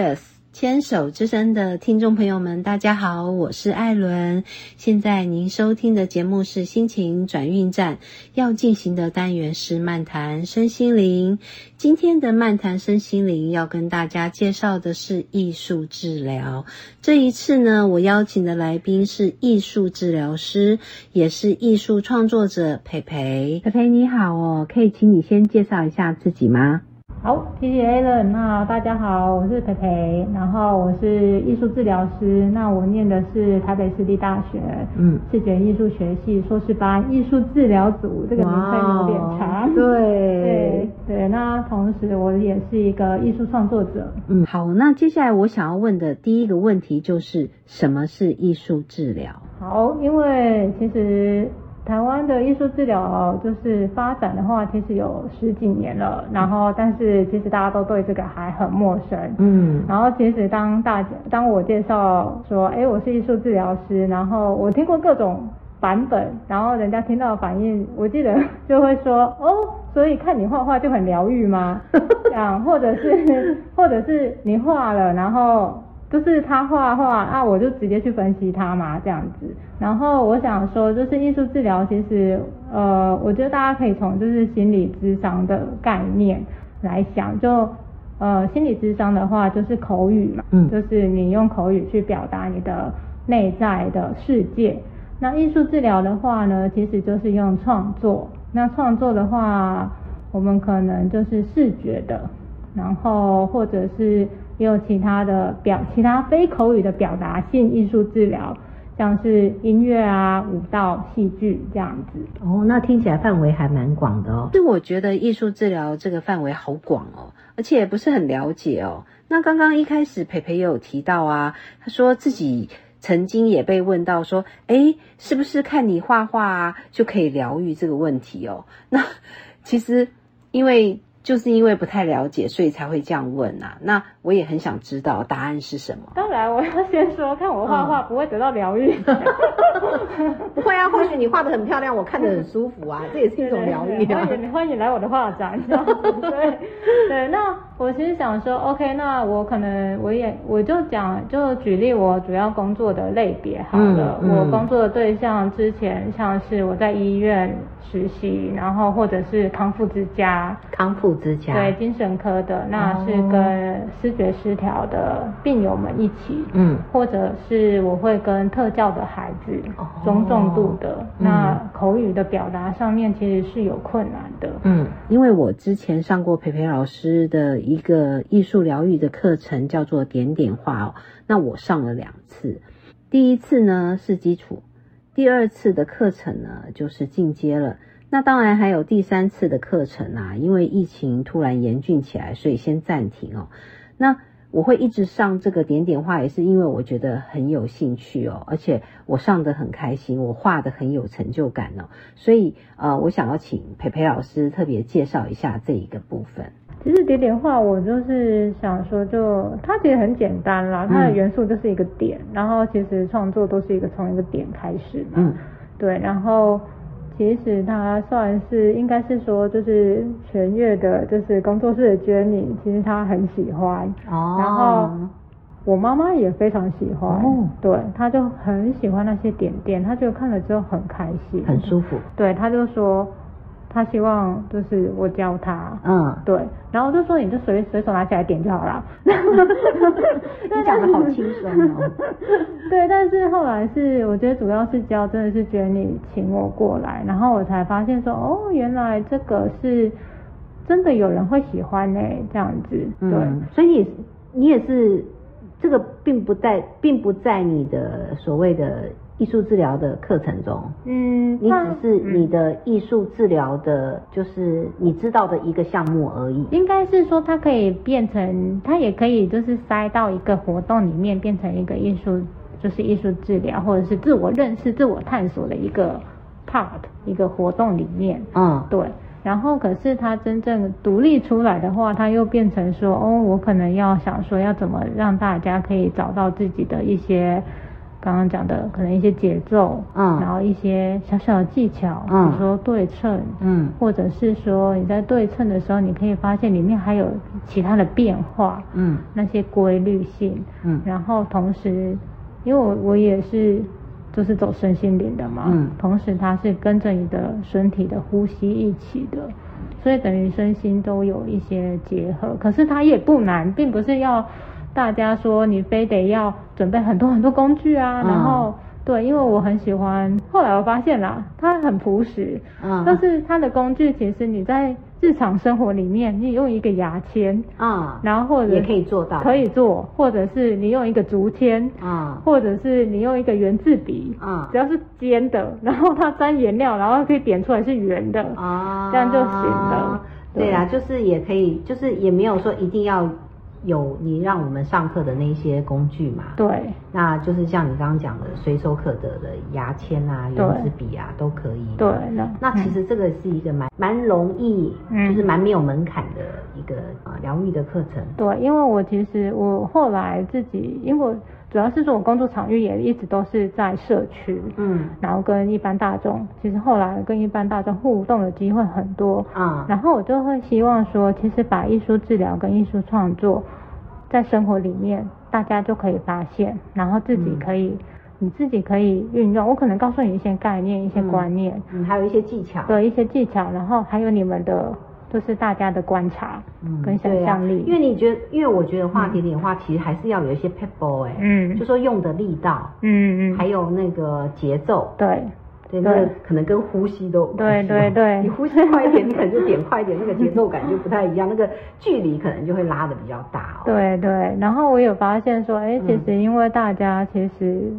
yes，牵手之声的听众朋友们，大家好，我是艾伦。现在您收听的节目是心情转运站，要进行的单元是漫谈身心灵。今天的漫谈身心灵要跟大家介绍的是艺术治疗。这一次呢，我邀请的来宾是艺术治疗师，也是艺术创作者培培。培培你好哦，可以请你先介绍一下自己吗？好，谢谢 Alan。那大家好，我是培培，然后我是艺术治疗师。那我念的是台北市立大学，嗯，视觉艺术学系硕士班，艺术治疗组。这个名称有点长。对对对。那同时我也是一个艺术创作者。嗯，好。那接下来我想要问的第一个问题就是什么是艺术治疗？好，因为其实。台湾的艺术治疗就是发展的话，其实有十几年了。然后，但是其实大家都对这个还很陌生。嗯。然后，其实当大家当我介绍说，哎，我是艺术治疗师，然后我听过各种版本，然后人家听到的反应，我记得就会说，哦，所以看你画画就很疗愈吗？这样，或者是，或者是你画了，然后。就是他画画啊，我就直接去分析他嘛，这样子。然后我想说，就是艺术治疗，其实呃，我觉得大家可以从就是心理智商的概念来想，就呃，心理智商的话就是口语嘛，嗯，就是你用口语去表达你的内在的世界。那艺术治疗的话呢，其实就是用创作。那创作的话，我们可能就是视觉的，然后或者是。也有其他的表，其他非口语的表达性艺术治疗，像是音乐啊、舞蹈、戏剧这样子。哦，那听起来范围还蛮广的哦。是我觉得艺术治疗这个范围好广哦，而且不是很了解哦。那刚刚一开始培培也有提到啊，他说自己曾经也被问到说，哎，是不是看你画画啊就可以疗愈这个问题哦？那其实因为。就是因为不太了解，所以才会这样问啊。那我也很想知道答案是什么。当然，我要先说，看我画画不会得到疗愈。不会啊，或许你画的很漂亮，我看着很舒服啊，这也是一种疗愈。欢迎欢迎来我的画展。对对，那我其实想说，OK，那我可能我也我就讲就举例我主要工作的类别好了。我工作的对象之前像是我在医院实习，然后或者是康复之家。康复。之家对精神科的，那是跟视觉失调的病友们一起，嗯，或者是我会跟特教的孩子，中重度的，那口语的表达上面其实是有困难的，嗯，因为我之前上过培培老师的一个艺术疗愈的课程，叫做点点画哦，那我上了两次，第一次呢是基础，第二次的课程呢就是进阶了。那当然还有第三次的课程啊，因为疫情突然严峻起来，所以先暂停哦。那我会一直上这个点点画，也是因为我觉得很有兴趣哦，而且我上的很开心，我画的很有成就感哦。所以呃，我想要请培培老师特别介绍一下这一个部分。其实点点画，我就是想说，就它其实很简单啦，它的元素就是一个点，然后其实创作都是一个从一个点开始嘛。嗯，对，然后。其实他算是应该是说，就是全月的，就是工作室的 Jenny，其实他很喜欢。哦。然后我妈妈也非常喜欢。哦。对，他就很喜欢那些点点，他就看了之后很开心。很舒服。对，他就说。他希望就是我教他，嗯，对，然后就说你就随随手拿起来点就好了，你讲的好轻松哦。对，但是后来是我觉得主要是教，真的是觉得你请我过来，然后我才发现说，哦，原来这个是真的有人会喜欢呢，这样子，对，所以你你也是这个并不在并不在你的所谓的。艺术治疗的课程中，嗯，你只是你的艺术治疗的，就是你知道的一个项目而已。应该是说，它可以变成，它也可以就是塞到一个活动里面，变成一个艺术，就是艺术治疗或者是自我认识、自我探索的一个 part，一个活动里面。嗯，对。然后，可是它真正独立出来的话，它又变成说，哦，我可能要想说，要怎么让大家可以找到自己的一些。刚刚讲的可能一些节奏，嗯，然后一些小小的技巧，嗯，比如说对称，嗯，或者是说你在对称的时候，你可以发现里面还有其他的变化，嗯，那些规律性，嗯，然后同时，因为我我也是就是走身心灵的嘛，嗯，同时它是跟着你的身体的呼吸一起的，所以等于身心都有一些结合，可是它也不难，并不是要。大家说你非得要准备很多很多工具啊，然后对，因为我很喜欢。后来我发现啦，它很朴实，嗯，但是它的工具其实你在日常生活里面，你用一个牙签啊，然后或者也可以做到，可以做，或者是你用一个竹签啊，或者是你用一个圆字笔啊，只要是尖的，然后它沾颜料，然后可以点出来是圆的啊，这样就行了。对啊，就是也可以，就是也没有说一定要。有你让我们上课的那些工具嘛？对，那就是像你刚刚讲的，随手可得的牙签啊、圆珠笔啊，都可以。对，那其实这个是一个蛮蛮容易，就是蛮没有门槛的一个啊疗愈的课程。对，因为我其实我后来自己，因为主要是说我工作场域也一直都是在社区，嗯，然后跟一般大众，其实后来跟一般大众互动的机会很多。啊，然后我就会希望说，其实把艺术治疗跟艺术创作。在生活里面，大家就可以发现，然后自己可以，你自己可以运用。我可能告诉你一些概念、一些观念，嗯，还有一些技巧，对，一些技巧，然后还有你们的，就是大家的观察，嗯，跟想象力。因为你觉得，因为我觉得画点点画，其实还是要有一些 pebble 哎，嗯，就说用的力道，嗯嗯，还有那个节奏，对。对，那可能跟呼吸都对对对，你呼吸快一点，你可能就点快一点，那个节奏感就不太一样，那个距离可能就会拉的比较大。对对，然后我有发现说，哎，其实因为大家其实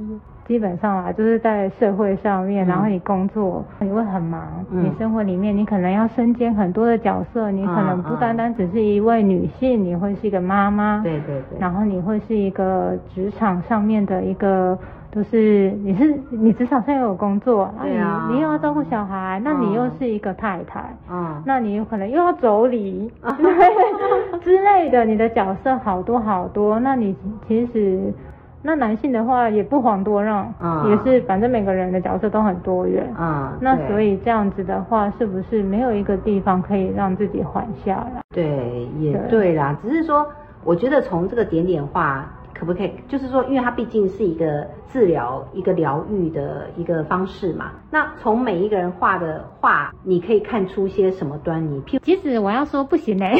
基本上啊，就是在社会上面，然后你工作你会很忙，你生活里面你可能要身兼很多的角色，你可能不单单只是一位女性，你会是一个妈妈，对对对，然后你会是一个职场上面的一个。都是你是你职场上有工作，对啊，你又要照顾小孩，那你又是一个太太，嗯，那你有可能又要妯娌 之类的，你的角色好多好多。那你其实那男性的话也不遑多让，也是反正每个人的角色都很多元，嗯，那所以这样子的话，是不是没有一个地方可以让自己缓下来？对，也对啦，只是说我觉得从这个点点化。可不可以？就是说，因为它毕竟是一个治疗、一个疗愈的一个方式嘛。那从每一个人画的画，你可以看出些什么端倪？譬如其实我要说不行哎，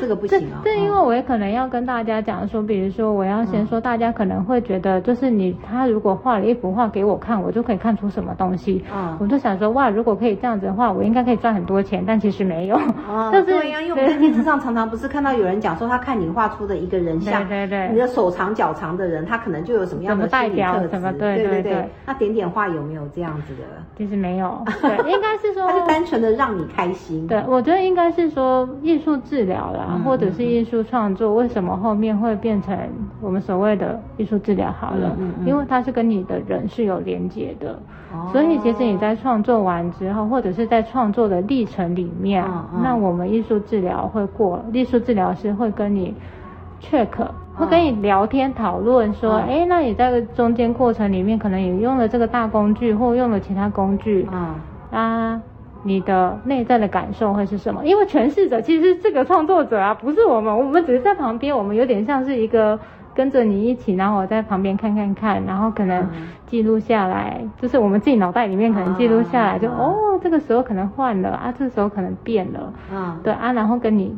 这个不行啊。对因为我也可能要跟大家讲说，比如说我要先说，大家可能会觉得，就是你他如果画了一幅画给我看，我就可以看出什么东西。嗯，我就想说，哇，如果可以这样子的话，我应该可以赚很多钱。但其实没有。哦，对呀，因为我们在电视上常常不是看到有人讲说，他看你画出的一个人像，对对对，你的手。手长脚长的人，他可能就有什么样的心理特质？对对对。那点点画有没有这样子的？其实没有，对，应该是说，他是单纯的让你开心。对，我觉得应该是说艺术治疗啦，或者是艺术创作，为什么后面会变成我们所谓的艺术治疗？好了，因为它是跟你的人是有连接的，所以其实你在创作完之后，或者是在创作的历程里面，那我们艺术治疗会过，艺术治疗师会跟你 check。会跟你聊天讨论说，哎，那你在中间过程里面可能也用了这个大工具，或用了其他工具，嗯，啊，你的内在的感受会是什么？因为诠释者其实是这个创作者啊，不是我们，我们只是在旁边，我们有点像是一个跟着你一起，然后我在旁边看看看，然后可能记录下来，就是我们自己脑袋里面可能记录下来，就哦，这个时候可能换了啊，这个时候可能变了，啊，对啊，然后跟你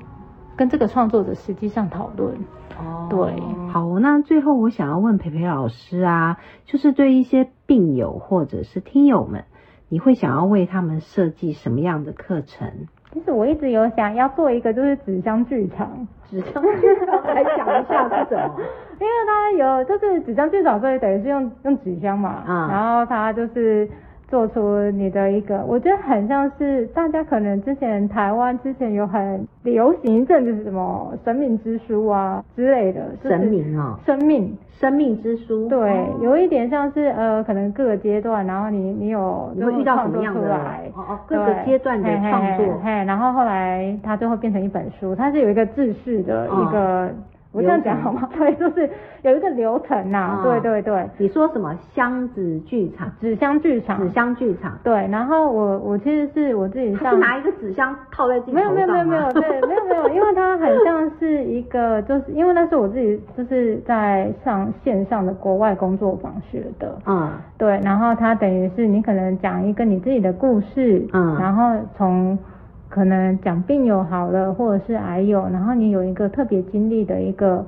跟这个创作者实际上讨论。哦，对，好，那最后我想要问培培老师啊，就是对一些病友或者是听友们，你会想要为他们设计什么样的课程？其实我一直有想要做一个，就是纸箱剧场，纸箱剧场来讲一下是什么？因为它有，就是纸箱剧场，所以等于是用用纸箱嘛，嗯，然后它就是。做出你的一个，我觉得很像是大家可能之前台湾之前有很流行一阵就是什么生命之书啊之类的，生命啊，生命。生命之书，对，有一点像是呃，可能各个阶段，然后你你有你会遇到什么样的？哦哦，各个阶段的创作，嘿，然后后来它最后变成一本书，它是有一个自序的一个。我这样讲好吗？对，就是有一个流程呐。对对对。你说什么箱子剧场？纸箱剧场。纸箱剧场。对，然后我我其实是我自己上。是拿一个纸箱套在自己没有没有没有没有 对没有没有，因为它很像是一个，就是因为那是我自己就是在上线上的国外工作坊学的。嗯。对，然后它等于是你可能讲一个你自己的故事，嗯，然后从。可能讲病友好了，或者是癌友，然后你有一个特别经历的一个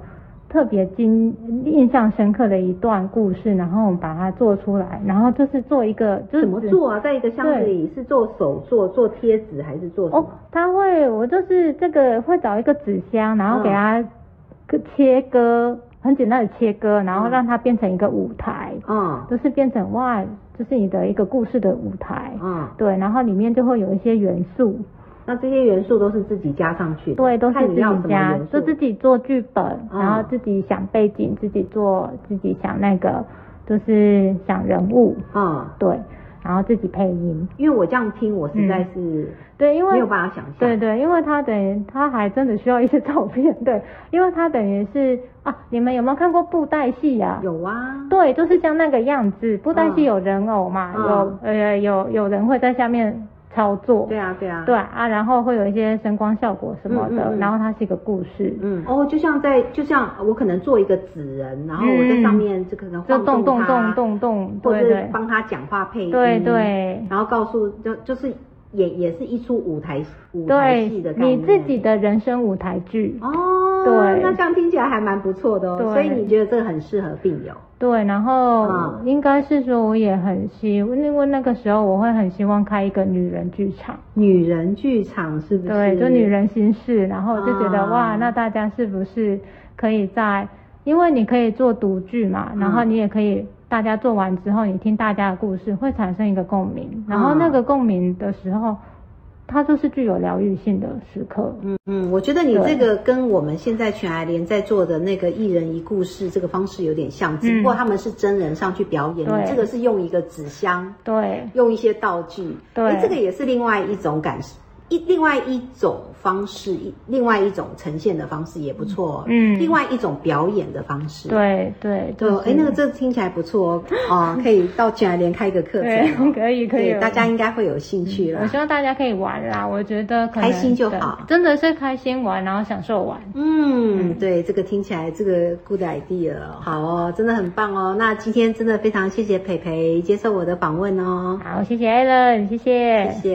特别经印象深刻的一段故事，然后我们把它做出来，然后就是做一个，就是怎么做啊？在一个箱子里是做手做做贴纸还是做？哦，他会，我就是这个会找一个纸箱，然后给它切割，很简单的切割，然后让它变成一个舞台，嗯，就是变成哇，就是你的一个故事的舞台，嗯，对，然后里面就会有一些元素。那这些元素都是自己加上去的，对，都是自己加，就自己做剧本，然后自己想背景，自己做，自己想那个，就是想人物，嗯，对，然后自己配音。因为我这样听，我实在是对，因为没有办法想象，对对，因为他等于他还真的需要一些照片，对，因为他等于是啊，你们有没有看过布袋戏呀？有啊，对，就是像那个样子，布袋戏有人偶嘛，有呃有有人会在下面。操作。对啊对啊。对啊，然后会有一些声光效果什么的，然后它是一个故事，嗯。哦，就像在就像我可能做一个纸人，然后我在上面这个就动动动动动，或者是帮他讲话配音，对对，然后告诉就就是也也是一出舞台舞台戏的感觉，你自己的人生舞台剧。哦，对，那这样听起来还蛮不错的哦，所以你觉得这个很适合病友。对，然后应该是说，我也很希，因为那个时候我会很希望开一个女人剧场。女人剧场是不是？对，就女人心事，然后就觉得哇，那大家是不是可以在，因为你可以做独剧嘛，然后你也可以，大家做完之后，你听大家的故事，会产生一个共鸣，然后那个共鸣的时候。它就是具有疗愈性的时刻。嗯嗯，我觉得你这个跟我们现在全爱联在做的那个一人一故事这个方式有点像，只不过他们是真人上去表演，你这个是用一个纸箱，对，用一些道具，对，这个也是另外一种感受。一另外一种方式，一另外一种呈现的方式也不错，嗯，另外一种表演的方式，对对对，哎，那个这听起来不错哦，啊，可以到全联开个课程，可以可以，大家应该会有兴趣了。我希望大家可以玩啦，我觉得开心就好，真的是开心玩，然后享受玩。嗯，对，这个听起来这个 good idea，好哦，真的很棒哦。那今天真的非常谢谢培培接受我的访问哦，好，谢谢艾伦，谢谢，谢谢。